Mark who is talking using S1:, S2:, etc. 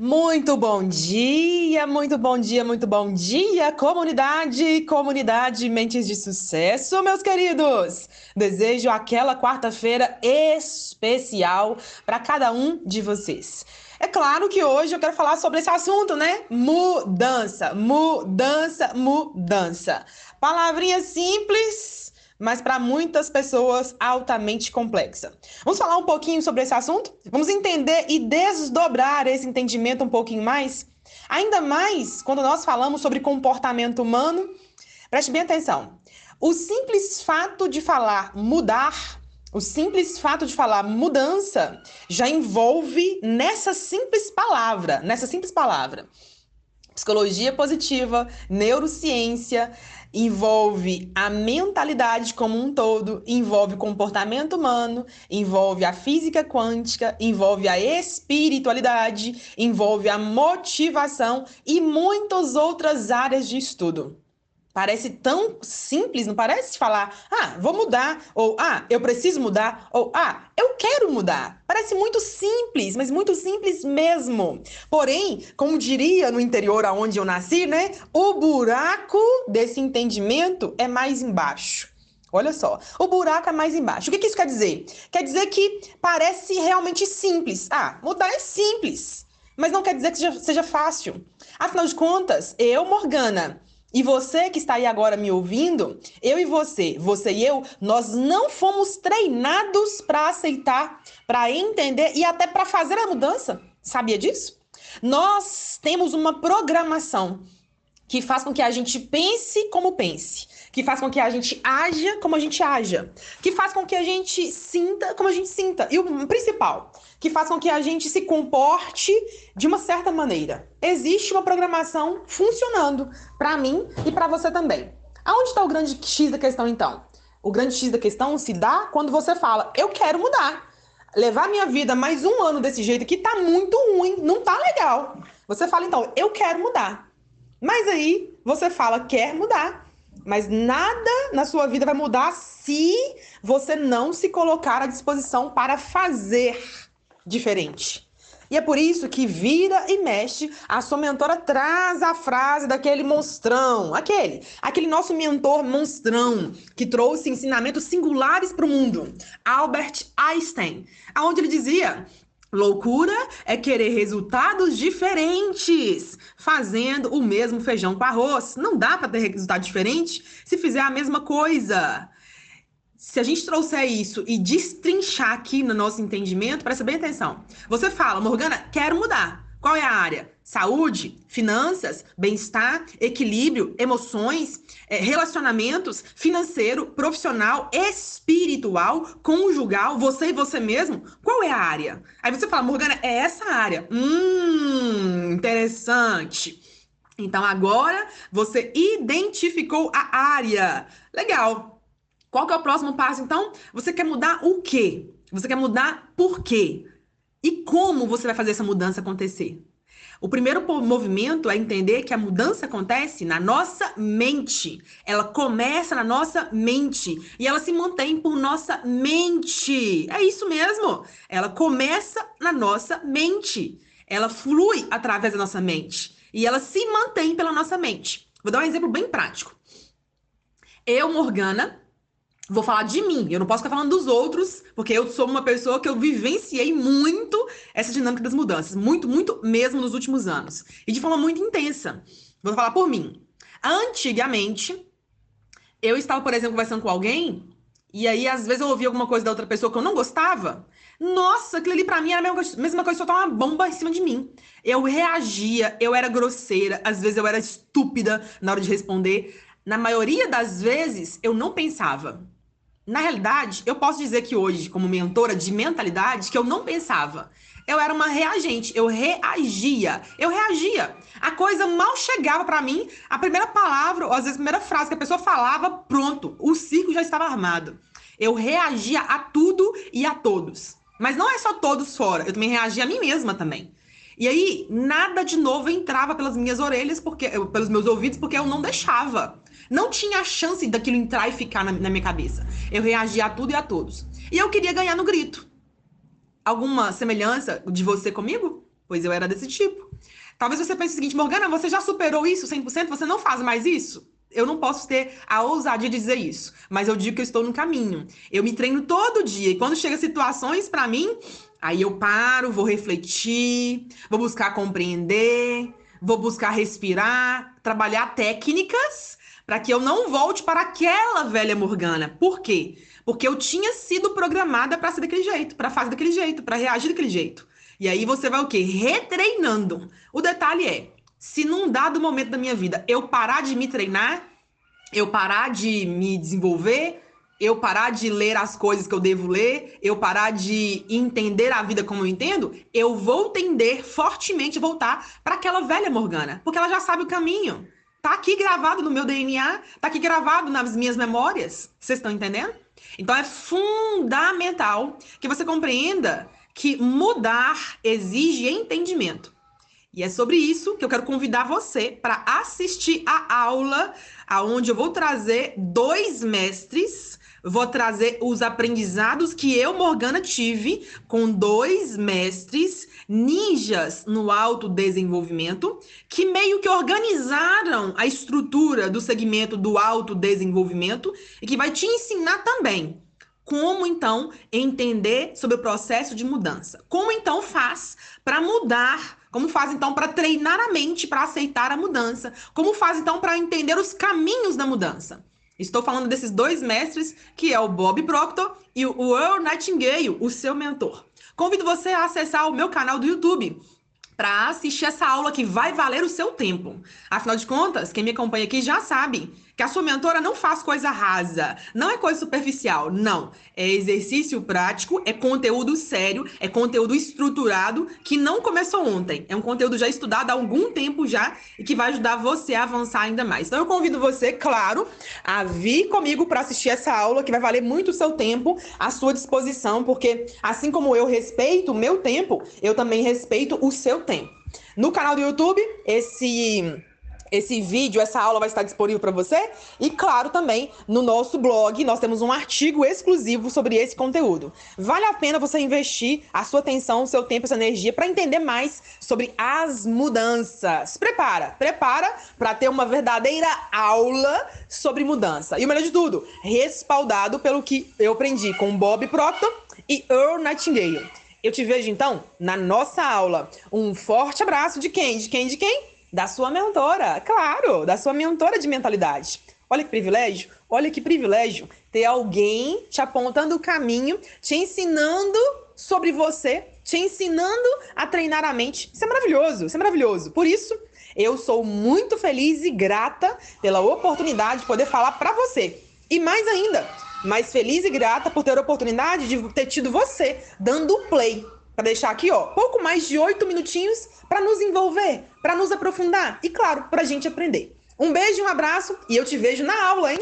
S1: Muito bom dia, muito bom dia, muito bom dia, comunidade, comunidade Mentes de Sucesso, meus queridos. Desejo aquela quarta-feira especial para cada um de vocês. É claro que hoje eu quero falar sobre esse assunto, né? Mudança, mudança, mudança. Palavrinha simples, mas para muitas pessoas altamente complexa. Vamos falar um pouquinho sobre esse assunto? Vamos entender e desdobrar esse entendimento um pouquinho mais? Ainda mais quando nós falamos sobre comportamento humano. Preste bem atenção. O simples fato de falar mudar, o simples fato de falar mudança, já envolve nessa simples palavra, nessa simples palavra, psicologia positiva, neurociência, envolve a mentalidade como um todo, envolve o comportamento humano, envolve a física quântica, envolve a espiritualidade, envolve a motivação e muitas outras áreas de estudo. Parece tão simples, não parece falar, ah, vou mudar, ou ah, eu preciso mudar, ou ah, eu quero mudar. Parece muito simples, mas muito simples mesmo. Porém, como diria no interior aonde eu nasci, né? O buraco desse entendimento é mais embaixo. Olha só, o buraco é mais embaixo. O que, que isso quer dizer? Quer dizer que parece realmente simples. Ah, mudar é simples, mas não quer dizer que seja, seja fácil. Afinal de contas, eu, Morgana, e você que está aí agora me ouvindo, eu e você, você e eu, nós não fomos treinados para aceitar, para entender e até para fazer a mudança. Sabia disso? Nós temos uma programação que faz com que a gente pense como pense, que faz com que a gente haja como a gente haja, que faz com que a gente sinta como a gente sinta. E o principal, que faz com que a gente se comporte de uma certa maneira. Existe uma programação funcionando para mim e para você também. Aonde está o grande X da questão então? O grande X da questão se dá quando você fala: "Eu quero mudar" levar minha vida mais um ano desse jeito que tá muito ruim, não tá legal. Você fala, então, eu quero mudar. Mas aí você fala, quer mudar. Mas nada na sua vida vai mudar se você não se colocar à disposição para fazer diferente. E é por isso que vira e mexe, a sua mentora traz a frase daquele monstrão, aquele, aquele nosso mentor monstrão que trouxe ensinamentos singulares para o mundo, Albert Einstein, aonde ele dizia Loucura é querer resultados diferentes, fazendo o mesmo feijão com arroz. Não dá para ter resultado diferente se fizer a mesma coisa. Se a gente trouxer isso e destrinchar aqui no nosso entendimento, presta bem atenção. Você fala, Morgana, quero mudar. Qual é a área? Saúde, finanças, bem-estar, equilíbrio, emoções, é, relacionamentos, financeiro, profissional, espiritual, conjugal, você e você mesmo? Qual é a área? Aí você fala, Morgana, é essa área. Hum, interessante. Então agora você identificou a área. Legal. Qual que é o próximo passo então? Você quer mudar o quê? Você quer mudar por quê? E como você vai fazer essa mudança acontecer? O primeiro movimento é entender que a mudança acontece na nossa mente. Ela começa na nossa mente e ela se mantém por nossa mente. É isso mesmo. Ela começa na nossa mente. Ela flui através da nossa mente e ela se mantém pela nossa mente. Vou dar um exemplo bem prático. Eu, Morgana, vou falar de mim. Eu não posso ficar falando dos outros, porque eu sou uma pessoa que eu vivenciei muito essa dinâmica das mudanças, muito, muito mesmo nos últimos anos, e de forma muito intensa. Vou falar por mim. Antigamente, eu estava, por exemplo, conversando com alguém, e aí às vezes eu ouvia alguma coisa da outra pessoa que eu não gostava. Nossa, aquilo ali pra mim era a mesma, mesma coisa, soltar uma bomba em cima de mim. Eu reagia, eu era grosseira, às vezes eu era estúpida na hora de responder. Na maioria das vezes, eu não pensava. Na realidade, eu posso dizer que hoje, como mentora de mentalidade, que eu não pensava. Eu era uma reagente, eu reagia, eu reagia. A coisa mal chegava para mim, a primeira palavra, ou às vezes a primeira frase que a pessoa falava, pronto, o circo já estava armado. Eu reagia a tudo e a todos. Mas não é só todos fora, eu também reagia a mim mesma também. E aí, nada de novo entrava pelas minhas orelhas, porque pelos meus ouvidos, porque eu não deixava. Não tinha chance daquilo entrar e ficar na, na minha cabeça. Eu reagia a tudo e a todos. E eu queria ganhar no grito. Alguma semelhança de você comigo? Pois eu era desse tipo. Talvez você pense o seguinte, Morgana, você já superou isso 100%? Você não faz mais isso? Eu não posso ter a ousadia de dizer isso, mas eu digo que eu estou no caminho. Eu me treino todo dia e quando chega situações para mim, aí eu paro, vou refletir, vou buscar compreender, vou buscar respirar, trabalhar técnicas para que eu não volte para aquela velha Morgana. Por quê? Porque eu tinha sido programada para ser daquele jeito, para fazer daquele jeito, para reagir daquele jeito. E aí você vai o quê? Retreinando. O detalhe é, se num dado momento da minha vida eu parar de me treinar, eu parar de me desenvolver, eu parar de ler as coisas que eu devo ler, eu parar de entender a vida como eu entendo, eu vou tender fortemente voltar para aquela velha Morgana, porque ela já sabe o caminho. Tá aqui gravado no meu DNA, tá aqui gravado nas minhas memórias. Vocês estão entendendo? Então é fundamental que você compreenda que mudar exige entendimento. E é sobre isso que eu quero convidar você para assistir a aula aonde eu vou trazer dois mestres vou trazer os aprendizados que eu, Morgana, tive com dois mestres ninjas no autodesenvolvimento, que meio que organizaram a estrutura do segmento do autodesenvolvimento e que vai te ensinar também como então entender sobre o processo de mudança. Como então faz para mudar como faz então para treinar a mente para aceitar a mudança? Como faz então para entender os caminhos da mudança? Estou falando desses dois mestres, que é o Bob Proctor e o Earl Nightingale, o seu mentor. Convido você a acessar o meu canal do YouTube para assistir essa aula que vai valer o seu tempo. Afinal de contas, quem me acompanha aqui já sabe que a sua mentora não faz coisa rasa, não é coisa superficial, não. É exercício prático, é conteúdo sério, é conteúdo estruturado que não começou ontem. É um conteúdo já estudado há algum tempo já e que vai ajudar você a avançar ainda mais. Então eu convido você, claro, a vir comigo para assistir essa aula que vai valer muito o seu tempo, à sua disposição, porque assim como eu respeito o meu tempo, eu também respeito o seu tempo. No canal do YouTube, esse esse vídeo, essa aula vai estar disponível para você. E, claro, também no nosso blog, nós temos um artigo exclusivo sobre esse conteúdo. Vale a pena você investir a sua atenção, o seu tempo, essa energia para entender mais sobre as mudanças. Prepara, prepara para ter uma verdadeira aula sobre mudança. E o melhor de tudo, respaldado pelo que eu aprendi com Bob Proctor e Earl Nightingale. Eu te vejo então na nossa aula. Um forte abraço de quem? De quem? De quem? Da sua mentora, claro, da sua mentora de mentalidade. Olha que privilégio, olha que privilégio ter alguém te apontando o caminho, te ensinando sobre você, te ensinando a treinar a mente. Isso é maravilhoso, isso é maravilhoso. Por isso, eu sou muito feliz e grata pela oportunidade de poder falar para você. E mais ainda, mais feliz e grata por ter a oportunidade de ter tido você dando play para deixar aqui, ó, pouco mais de oito minutinhos para nos envolver, para nos aprofundar e, claro, para a gente aprender. Um beijo, um abraço e eu te vejo na aula, hein?